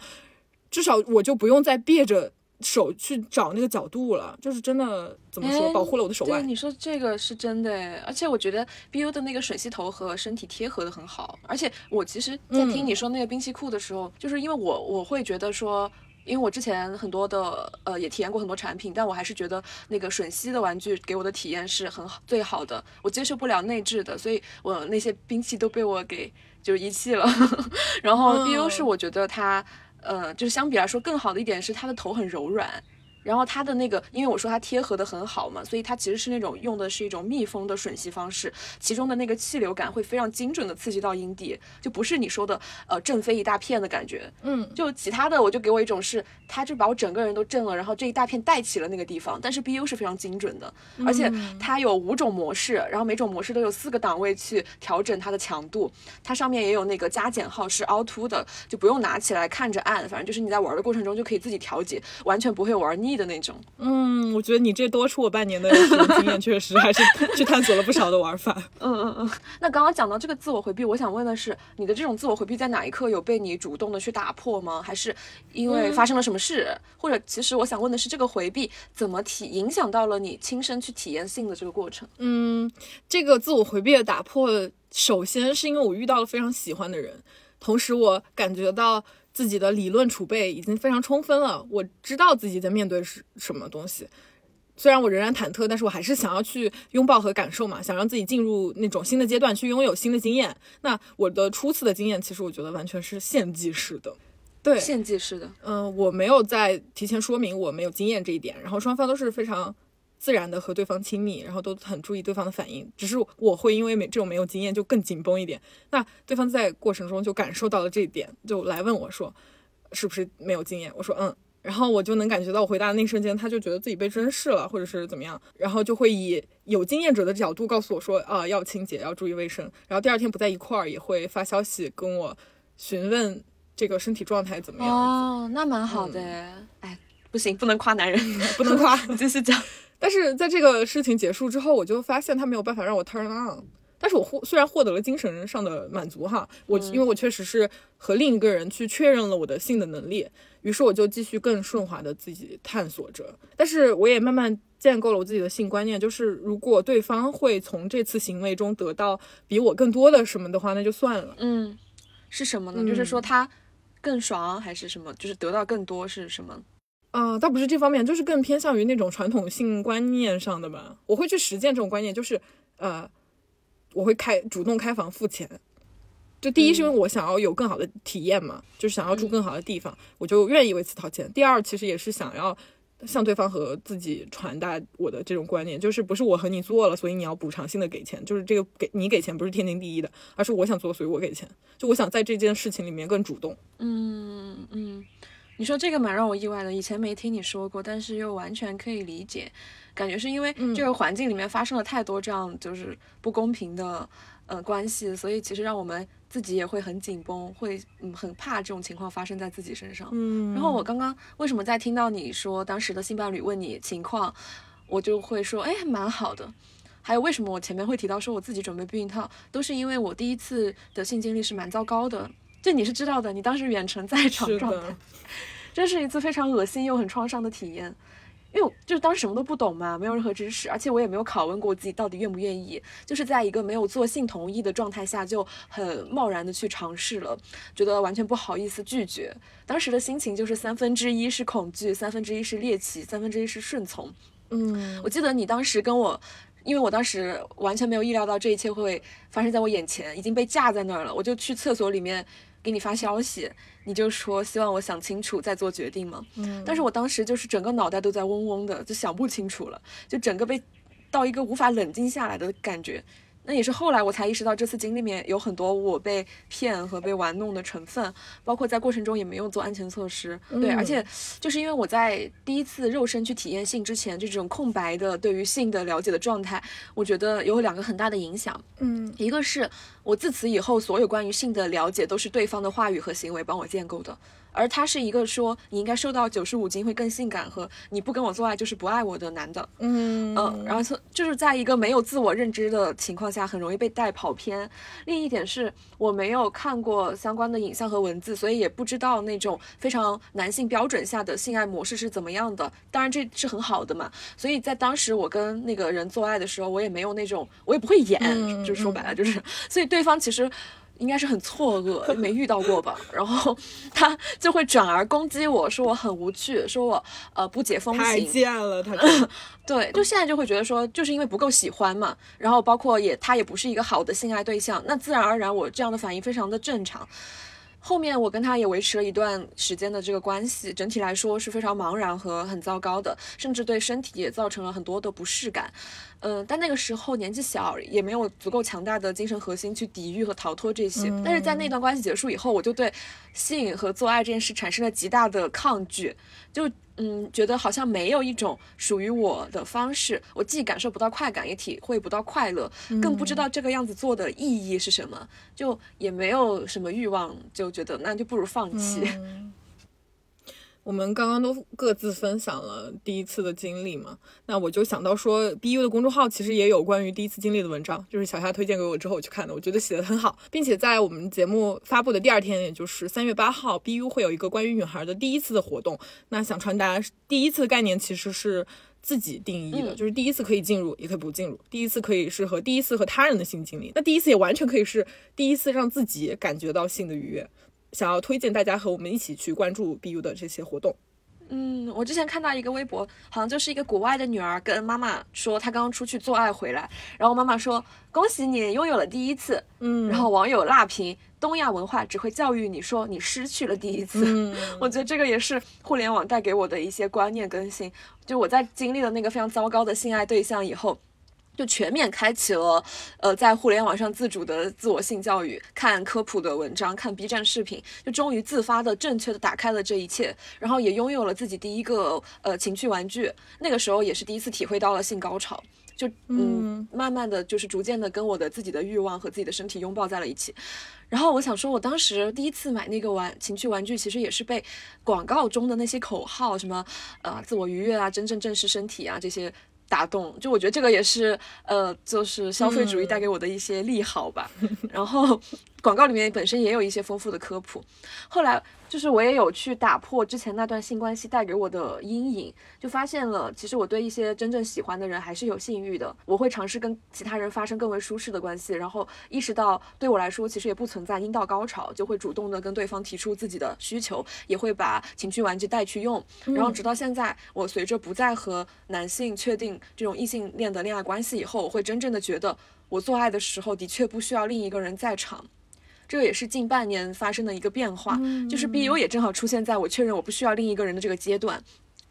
至少我就不用再别着手去找那个角度了，就是真的怎么说，保护了我的手腕。你说这个是真的，而且我觉得 BU 的那个吮吸头和身体贴合的很好。而且我其实，在听你说那个兵器库的时候，就是因为我我会觉得说，因为我之前很多的呃也体验过很多产品，但我还是觉得那个吮吸的玩具给我的体验是很好最好的。我接受不了内置的，所以我那些兵器都被我给就遗弃了。然后 BU 是我觉得它。呃，就是相比来说更好的一点是它的头很柔软。然后它的那个，因为我说它贴合的很好嘛，所以它其实是那种用的是一种密封的吮吸方式，其中的那个气流感会非常精准的刺激到阴蒂，就不是你说的呃震飞一大片的感觉。嗯，就其他的我就给我一种是，它就把我整个人都震了，然后这一大片带起了那个地方。但是 BU 是非常精准的，而且它有五种模式，然后每种模式都有四个档位去调整它的强度，它上面也有那个加减号是凹凸的，就不用拿起来看着按，反正就是你在玩的过程中就可以自己调节，完全不会玩腻。的那种，嗯，我觉得你这多出我半年的经验，确实还是去探索了不少的玩法。嗯嗯嗯。那刚刚讲到这个自我回避，我想问的是，你的这种自我回避在哪一刻有被你主动的去打破吗？还是因为发生了什么事？或者其实我想问的是，这个回避怎么体影响到了你亲身去体验性的这个过程？嗯，这个自我回避的打破，首先是因为我遇到了非常喜欢的人，同时我感觉到。自己的理论储备已经非常充分了，我知道自己在面对是什么东西。虽然我仍然忐忑，但是我还是想要去拥抱和感受嘛，想让自己进入那种新的阶段，去拥有新的经验。那我的初次的经验，其实我觉得完全是献祭式的，对，献祭式的。嗯，我没有在提前说明我没有经验这一点，然后双方都是非常。自然的和对方亲密，然后都很注意对方的反应。只是我会因为没这种没有经验就更紧绷一点。那对方在过程中就感受到了这一点，就来问我说，是不是没有经验？我说嗯，然后我就能感觉到我回答的那一瞬间，他就觉得自己被珍视了，或者是怎么样，然后就会以有经验者的角度告诉我说啊，要清洁，要注意卫生。然后第二天不在一块儿，也会发消息跟我询问这个身体状态怎么样。哦，那蛮好的。哎，不行，不能夸男人，不能夸，继续讲。但是在这个事情结束之后，我就发现他没有办法让我 turn on。但是我获虽然获得了精神上的满足哈，我因为我确实是和另一个人去确认了我的性的能力，于是我就继续更顺滑的自己探索着。但是我也慢慢建构了我自己的性观念，就是如果对方会从这次行为中得到比我更多的什么的话，那就算了。嗯，是什么呢？就是说他更爽还是什么？就是得到更多是什么？啊，倒不是这方面，就是更偏向于那种传统性观念上的吧。我会去实践这种观念，就是，呃，我会开主动开房付钱。就第一是因为我想要有更好的体验嘛，就是想要住更好的地方，我就愿意为此掏钱。第二，其实也是想要向对方和自己传达我的这种观念，就是不是我和你做了，所以你要补偿性的给钱，就是这个给你给钱不是天经地义的，而是我想做，所以我给钱。就我想在这件事情里面更主动。嗯嗯。你说这个蛮让我意外的，以前没听你说过，但是又完全可以理解，感觉是因为这个环境里面发生了太多这样就是不公平的呃关系，所以其实让我们自己也会很紧绷，会嗯很怕这种情况发生在自己身上。嗯，然后我刚刚为什么在听到你说当时的性伴侣问你情况，我就会说哎蛮好的，还有为什么我前面会提到说我自己准备避孕套，都是因为我第一次的性经历是蛮糟糕的。这你是知道的，你当时远程在场状态，这是一次非常恶心又很创伤的体验，因为就是当时什么都不懂嘛，没有任何知识，而且我也没有拷问过自己到底愿不愿意，就是在一个没有做性同意的状态下就很贸然的去尝试了，觉得完全不好意思拒绝，当时的心情就是三分之一是恐惧，三分之一是猎奇，三分之一是顺从。嗯，我记得你当时跟我。因为我当时完全没有意料到这一切会发生在我眼前，已经被架在那儿了，我就去厕所里面给你发消息，你就说希望我想清楚再做决定嘛。嗯但是我当时就是整个脑袋都在嗡嗡的，就想不清楚了，就整个被到一个无法冷静下来的感觉。那也是后来我才意识到，这次经历里面有很多我被骗和被玩弄的成分，包括在过程中也没有做安全措施。对，嗯而且就是因为我在第一次肉身去体验性之前，这种空白的对于性的了解的状态，我觉得有两个很大的影响。嗯一个是我自此以后所有关于性的了解都是对方的话语和行为帮我建构的，而他是一个说你应该瘦到九十五斤会更性感和你不跟我做爱就是不爱我的男的，嗯嗯，然后就就是在一个没有自我认知的情况下，很容易被带跑偏。另一点是我没有看过相关的影像和文字，所以也不知道那种非常男性标准下的性爱模式是怎么样的。当然这是很好的嘛，所以在当时我跟那个人做爱的时候，我也没有那种，我也不会演，嗯就说白了就是，所以对方其实。应该是很错愕，没遇到过吧？然后他就会转而攻击我说我很无趣，说我呃不解风情太情，贱了，他 对，就现在就会觉得说，就是因为不够喜欢嘛，然后包括也他也不是一个好的性爱对象，那自然而然我这样的反应非常的正常。后面我跟他也维持了一段时间的这个关系，整体来说是非常茫然和很糟糕的，甚至对身体也造成了很多的不适感。嗯，但那个时候年纪小，也没有足够强大的精神核心去抵御和逃脱这些。但是在那段关系结束以后，我就对性和做爱这件事产生了极大的抗拒，就嗯，觉得好像没有一种属于我的方式，我既感受不到快感，也体会不到快乐，更不知道这个样子做的意义是什么，就也没有什么欲望，就觉得那就不如放弃。我们刚刚都各自分享了第一次的经历嘛，那我就想到说，BU 的公众号其实也有关于第一次经历的文章，就是小夏推荐给我之后我去看的，我觉得写的很好，并且在我们节目发布的第二天，也就是三月八号，BU 会有一个关于女孩的第一次的活动，那想传达第一次的概念其实是。自己定义的，嗯就是第一次可以进入，也可以不进入。第一次可以是和第一次和他人的性经历，那第一次也完全可以是第一次让自己感觉到性的愉悦。想要推荐大家和我们一起去关注 BU 的这些活动。嗯，我之前看到一个微博，好像就是一个国外的女儿跟妈妈说，她刚刚出去做爱回来，然后妈妈说恭喜你拥有了第一次，嗯然后网友辣评东亚文化只会教育你说你失去了第一次。嗯 我觉得这个也是互联网带给我的一些观念更新。就我在经历了那个非常糟糕的性爱对象以后。就全面开启了，呃，在互联网上自主的自我性教育，看科普的文章，看 B 站视频，就终于自发的、正确的打开了这一切，然后也拥有了自己第一个呃情趣玩具。那个时候也是第一次体会到了性高潮，就嗯，慢慢的就是逐渐的跟我的自己的欲望和自己的身体拥抱在了一起。然后我想说，我当时第一次买那个玩情趣玩具，其实也是被广告中的那些口号，什么呃自我愉悦啊、真正正视身体啊这些打动。就我觉得这个也是呃，就是消费主义带给我的一些利好吧。然后广告里面本身也有一些丰富的科普。后来就是我也有去打破之前那段性关系带给我的阴影，就发现了其实我对一些真正喜欢的人还是有性欲的。我会尝试跟其他人发生更为舒适的关系，然后意识到对我来说其实也不存在阴道高潮，就会主动的跟对方提出自己的需求，也会把情趣玩具带去用。然后直到现在，我随着不再和男性确定这种异性恋的恋爱关系以后，我会真正的觉得我做爱的时候的确不需要另一个人在场。这个也是近半年发生的一个变化，就是 BU 也正好出现在我确认我不需要另一个人的这个阶段。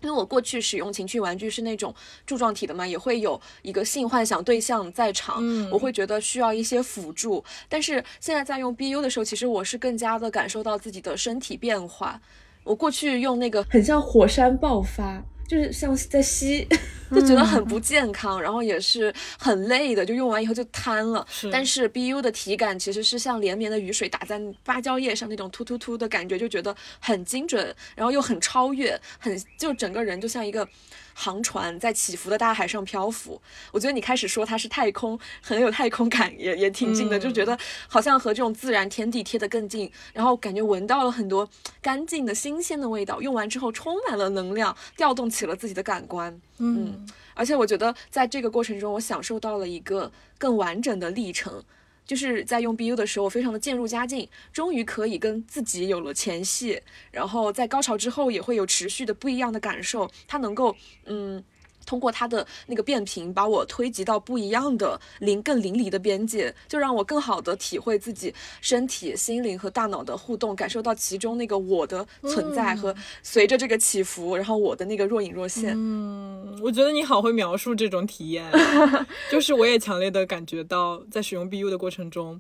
因为我过去使用情趣玩具是那种柱状体的嘛，也会有一个性幻想对象在场，我会觉得需要一些辅助。但是现在在用 BU 的时候，其实我是更加的感受到自己的身体变化。我过去用那个很像火山爆发，就是像在吸，就觉得很不健康，然后也是很累的，就用完以后就瘫了。但是 BU 的体感其实是像连绵的雨水打在芭蕉叶上那种突突突的感觉，就觉得很精准，然后又很超越，很就整个人就像一个。航船在起伏的大海上漂浮，我觉得你开始说它是太空，很有太空感，也也挺近的，就觉得好像和这种自然天地贴得更近，然后感觉闻到了很多干净的新鲜的味道，用完之后充满了能量，调动起了自己的感官，嗯，而且我觉得在这个过程中，我享受到了一个更完整的历程。就是在用 BU 的时候，我非常的渐入佳境，终于可以跟自己有了前戏，然后在高潮之后也会有持续的不一样的感受。它能够，嗯，通过他的那个变频，把我推及到不一样的邻更淋漓的边界，就让我更好的体会自己身体、心灵和大脑的互动，感受到其中那个我的存在和随着这个起伏，然后我的那个若隐若现。嗯，我觉得你好会描述这种体验，就是我也强烈的感觉到，在使用 BU 的过程中，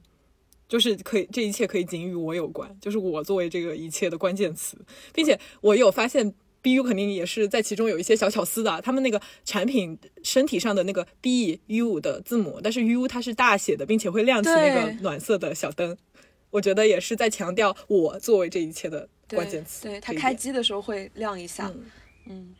就是可以这一切可以仅与我有关，就是我作为这个一切的关键词，并且我有发现。BU 肯定也是在其中有一些小巧思的，他们那个产品身体上的那个 BU 的字母，但是 U 它是大写的，并且会亮起那个暖色的小灯，我觉得也是在强调我作为这一切的关键词。对，它开机的时候会亮一下。嗯，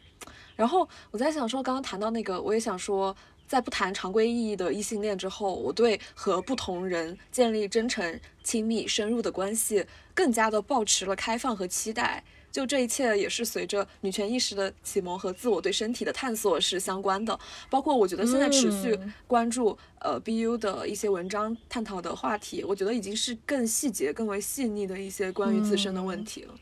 然后我在想说，刚刚谈到那个，我也想说，在不谈常规意义的异性恋之后，我对和不同人建立真诚、亲密、深入的关系，更加的保持了开放和期待。就这一切也是随着女权意识的启蒙和自我对身体的探索是相关的，包括我觉得现在持续关注呃 BU 的一些文章探讨的话题，我觉得已经是更细节、更为细腻的一些关于自身的问题了。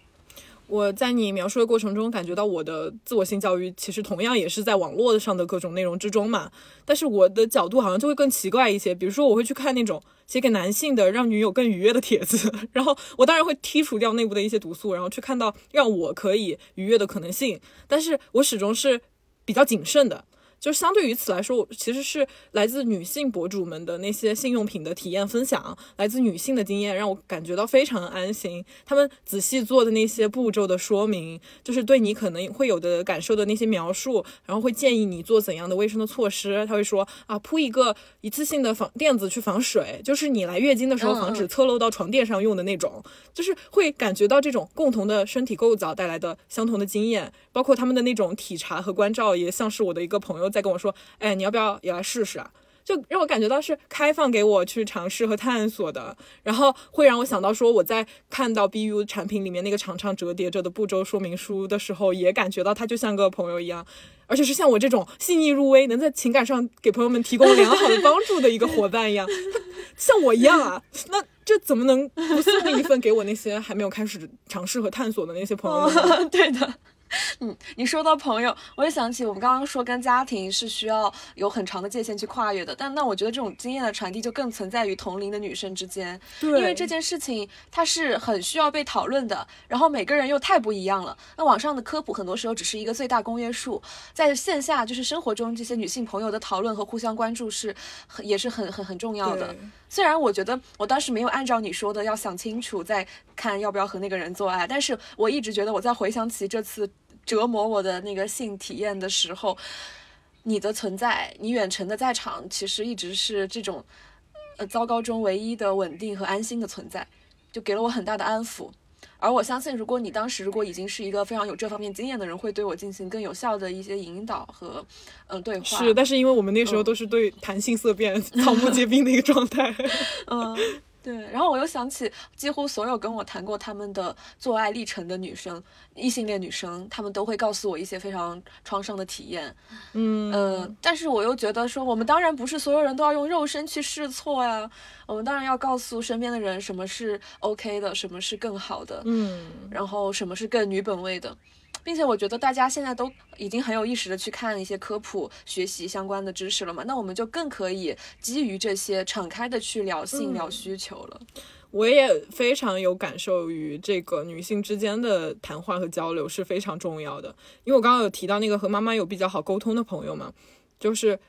我在你描述的过程中，感觉到我的自我性教育其实同样也是在网络上的各种内容之中嘛。但是我的角度好像就会更奇怪一些，比如说我会去看那种写给男性的让女友更愉悦的帖子，然后我当然会剔除掉内部的一些毒素，然后去看到让我可以愉悦的可能性。但是我始终是比较谨慎的。就相对于此来说，我其实是来自女性博主们的那些性用品的体验分享，来自女性的经验，让我感觉到非常安心。他们仔细做的那些步骤的说明，就是对你可能会有的感受的那些描述，然后会建议你做怎样的卫生的措施。他会说啊，铺一个一次性的防垫子去防水，就是你来月经的时候防止侧漏到床垫上用的那种，就是会感觉到这种共同的身体构造带来的相同的经验，包括他们的那种体察和关照，也像是我的一个朋友。在跟我说，哎，你要不要也来试试啊？就让我感觉到是开放给我去尝试和探索的，然后会让我想到说，我在看到 BU 产品里面那个长长折叠着的步骤说明书的时候，也感觉到它就像个朋友一样，而且是像我这种细腻入微，能在情感上给朋友们提供良好的帮助的一个伙伴一样，像我一样啊，那这怎么能不送一份给我那些还没有开始尝试和探索的那些朋友呢？对的。嗯，你说到朋友，我也想起我们刚刚说跟家庭是需要有很长的界限去跨越的，但那我觉得这种经验的传递就更存在于同龄的女生之间，对，因为这件事情它是很需要被讨论的，然后每个人又太不一样了。那网上的科普很多时候只是一个最大公约数，在线下就是生活中这些女性朋友的讨论和互相关注是很也是很很很重要的。虽然我觉得我当时没有按照你说的要想清楚再看要不要和那个人做爱，但是我一直觉得我在回想起这次。折磨我的那个性体验的时候，你的存在，你远程的在场，其实一直是这种，呃，糟糕中唯一的稳定和安心的存在，就给了我很大的安抚。而我相信，如果你当时如果已经是一个非常有这方面经验的人，会对我进行更有效的一些引导和，嗯，对话。是，但是因为我们那时候都是对谈性色变、草木皆兵的一个状态，嗯。对，然后我又想起，几乎所有跟我谈过他们的做爱历程的女生，异性恋女生，她们都会告诉我一些非常创伤的体验。嗯呃，但是我又觉得说，我们当然不是所有人都要用肉身去试错呀，我们当然要告诉身边的人什么是 OK 的，什么是更好的，嗯，然后什么是更女本位的。并且我觉得大家现在都已经很有意识的去看一些科普、学习相关的知识了嘛，那我们就更可以基于这些敞开的去聊性、聊需求了。我也非常有感受于这个女性之间的谈话和交流是非常重要的，因为我刚刚有提到那个和妈妈有比较好沟通的朋友嘛，就是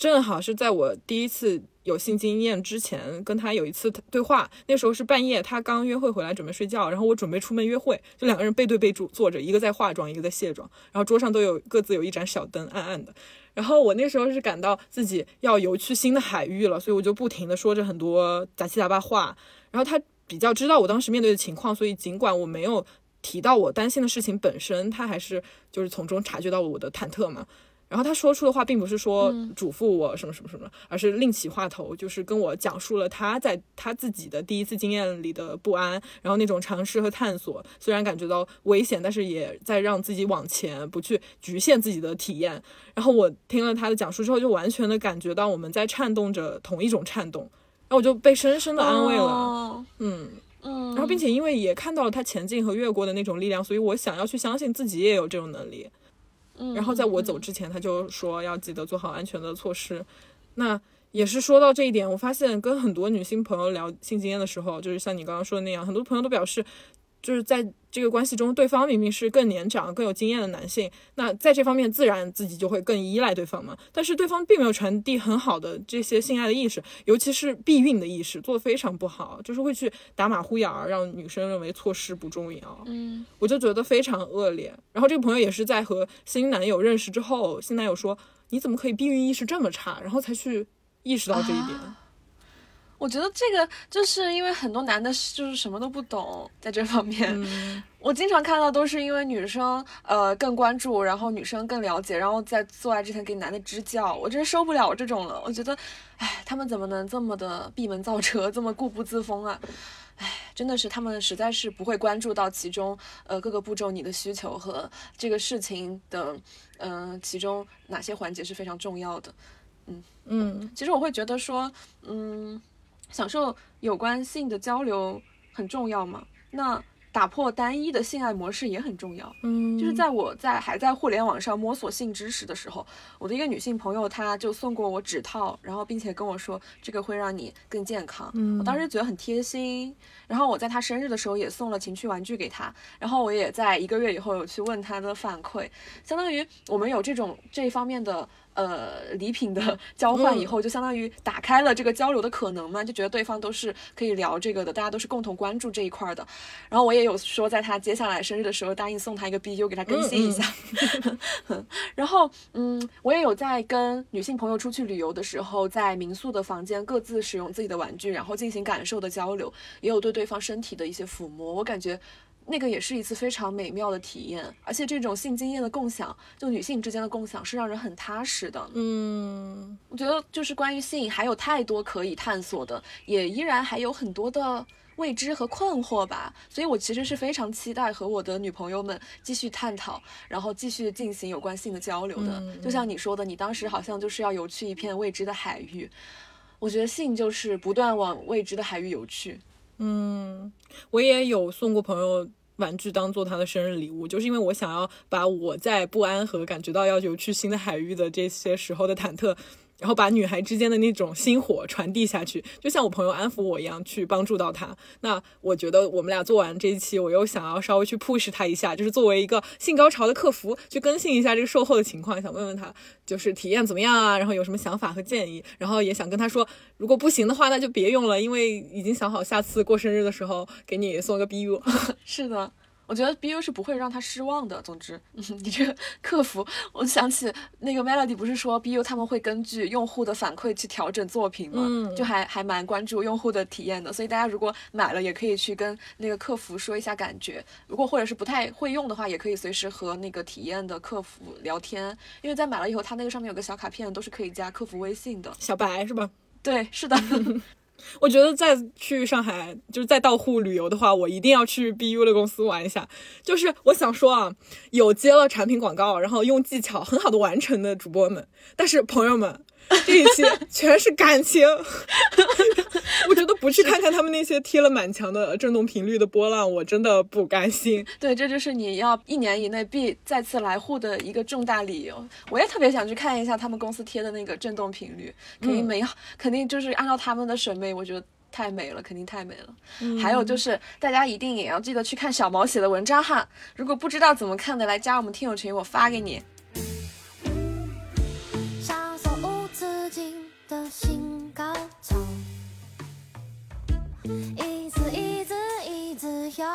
正好是在我第一次。有性经验之前跟他有一次对话，那时候是半夜，他刚约会回来准备睡觉，然后我准备出门约会，就两个人背对背坐坐着，一个在化妆，一个在卸妆，然后桌上都有各自有一盏小灯，暗暗的。然后我那时候是感到自己要游去新的海域了，所以我就不停的说着很多杂七杂八话。然后他比较知道我当时面对的情况，所以尽管我没有提到我担心的事情本身，他还是就是从中察觉到了我的忐忑嘛。然后他说出的话并不是说嘱咐我什么什么什么，而是另起话头，就是跟我讲述了他在他自己的第一次经验里的不安，然后那种尝试和探索，虽然感觉到危险，但是也在让自己往前，不去局限自己的体验。然后我听了他的讲述之后，就完全的感觉到我们在颤动着同一种颤动，然后我就被深深的安慰了。嗯嗯，然后并且因为也看到了他前进和越过的那种力量，所以我想要去相信自己也有这种能力。嗯然后在我走之前，他就说要记得做好安全的措施。那也是说到这一点，我发现跟很多女性朋友聊性经验的时候，就是像你刚刚说的那样，很多朋友都表示，就是在这个关系中，对方明明是更年长、更有经验的男性，那在这方面自然自己就会更依赖对方嘛。但是对方并没有传递很好的这些性爱的意识，尤其是避孕的意识，做得非常不好，就是会去打马虎眼儿，让女生认为措施不重要。嗯我就觉得非常恶劣。然后这个朋友也是在和新男友认识之后，新男友说：“你怎么可以避孕意识这么差？”然后才去意识到这一点。我觉得这个就是因为很多男的就是什么都不懂，在这方面，嗯 我经常看到都是因为女生呃更关注，然后女生更了解，然后在做爱之前给男的支教，我真受不了这种了。我觉得，哎，他们怎么能这么的闭门造车，这么固步自封啊？唉，真的是他们实在是不会关注到其中呃各个步骤你的需求和这个事情的嗯、呃其中哪些环节是非常重要的。嗯嗯其实我会觉得说，嗯，享受有关性的交流很重要嘛。那打破单一的性爱模式也很重要。嗯，就是在我在还在互联网上摸索性知识的时候，我的一个女性朋友，她就送过我指套，然后并且跟我说这个会让你更健康。嗯我当时觉得很贴心。然后我在她生日的时候也送了情趣玩具给她，然后我也在一个月以后有去问她的反馈，相当于我们有这种这一方面的。呃，礼品的 交换以后，就相当于打开了这个交流的可能嘛，就觉得对方都是可以聊这个的，大家都是共同关注这一块儿的。然后我也有说，在他接下来生日的时候，答应送他一个 BU 给他更新一下。然后，嗯，我也有在跟女性朋友出去旅游的时候，在民宿的房间各自使用自己的玩具，然后进行感受的交流，也有对对方身体的一些抚摸。我感觉。那个也是一次非常美妙的体验，而且这种性经验的共享，就女性之间的共享，是让人很踏实的。嗯我觉得就是关于性还有太多可以探索的，也依然还有很多的未知和困惑吧。所以我其实是非常期待和我的女朋友们继续探讨，然后继续进行有关性的交流的。嗯就像你说的，你当时好像就是要游去一片未知的海域。我觉得性就是不断往未知的海域游去。嗯，我也有送过朋友玩具当做他的生日礼物，就是因为我想要把我在不安和感觉到要游去新的海域的这些时候的忐忑。然后把女孩之间的那种心火传递下去，就像我朋友安抚我一样，去帮助到她。那我觉得我们俩做完这一期，我又想要稍微去 push 她一下，就是作为一个性高潮的客服，去更新一下这个售后的情况，想问问她就是体验怎么样啊，然后有什么想法和建议，然后也想跟她说，如果不行的话，那就别用了，因为已经想好下次过生日的时候给你送个 BU。是的，我觉得 BU 是不会让他失望的。总之，嗯、你这个客服，我想起那个 Melody 不是说 BU 他们会根据用户的反馈去调整作品吗？嗯就还还蛮关注用户的体验的。所以大家如果买了，也可以去跟那个客服说一下感觉。如果或者是不太会用的话，也可以随时和那个体验的客服聊天，因为在买了以后，他那个上面有个小卡片，都是可以加客服微信的。小白是吧？对，是的。我觉得再去上海，就是再到沪旅游的话，我一定要去 BU 的公司玩一下。就是我想说啊，有接了产品广告，然后用技巧很好的完成的主播们，但是朋友们，这一期全是感情。我觉得不去看看他们那些贴了满墙的震动频率的波浪我真的不甘心。对这就是你要一年以内必再次来沪的一个重大理由。我也特别想去看一下他们公司贴的那个震动频率肯定美好肯定就是按照他们的审美我觉得太美了肯定太美了。还有就是大家一定也要记得去看小毛写的文章哈如果不知道怎么看的来加我们听友群我发给你。无止境的新高潮一字一字，一字游。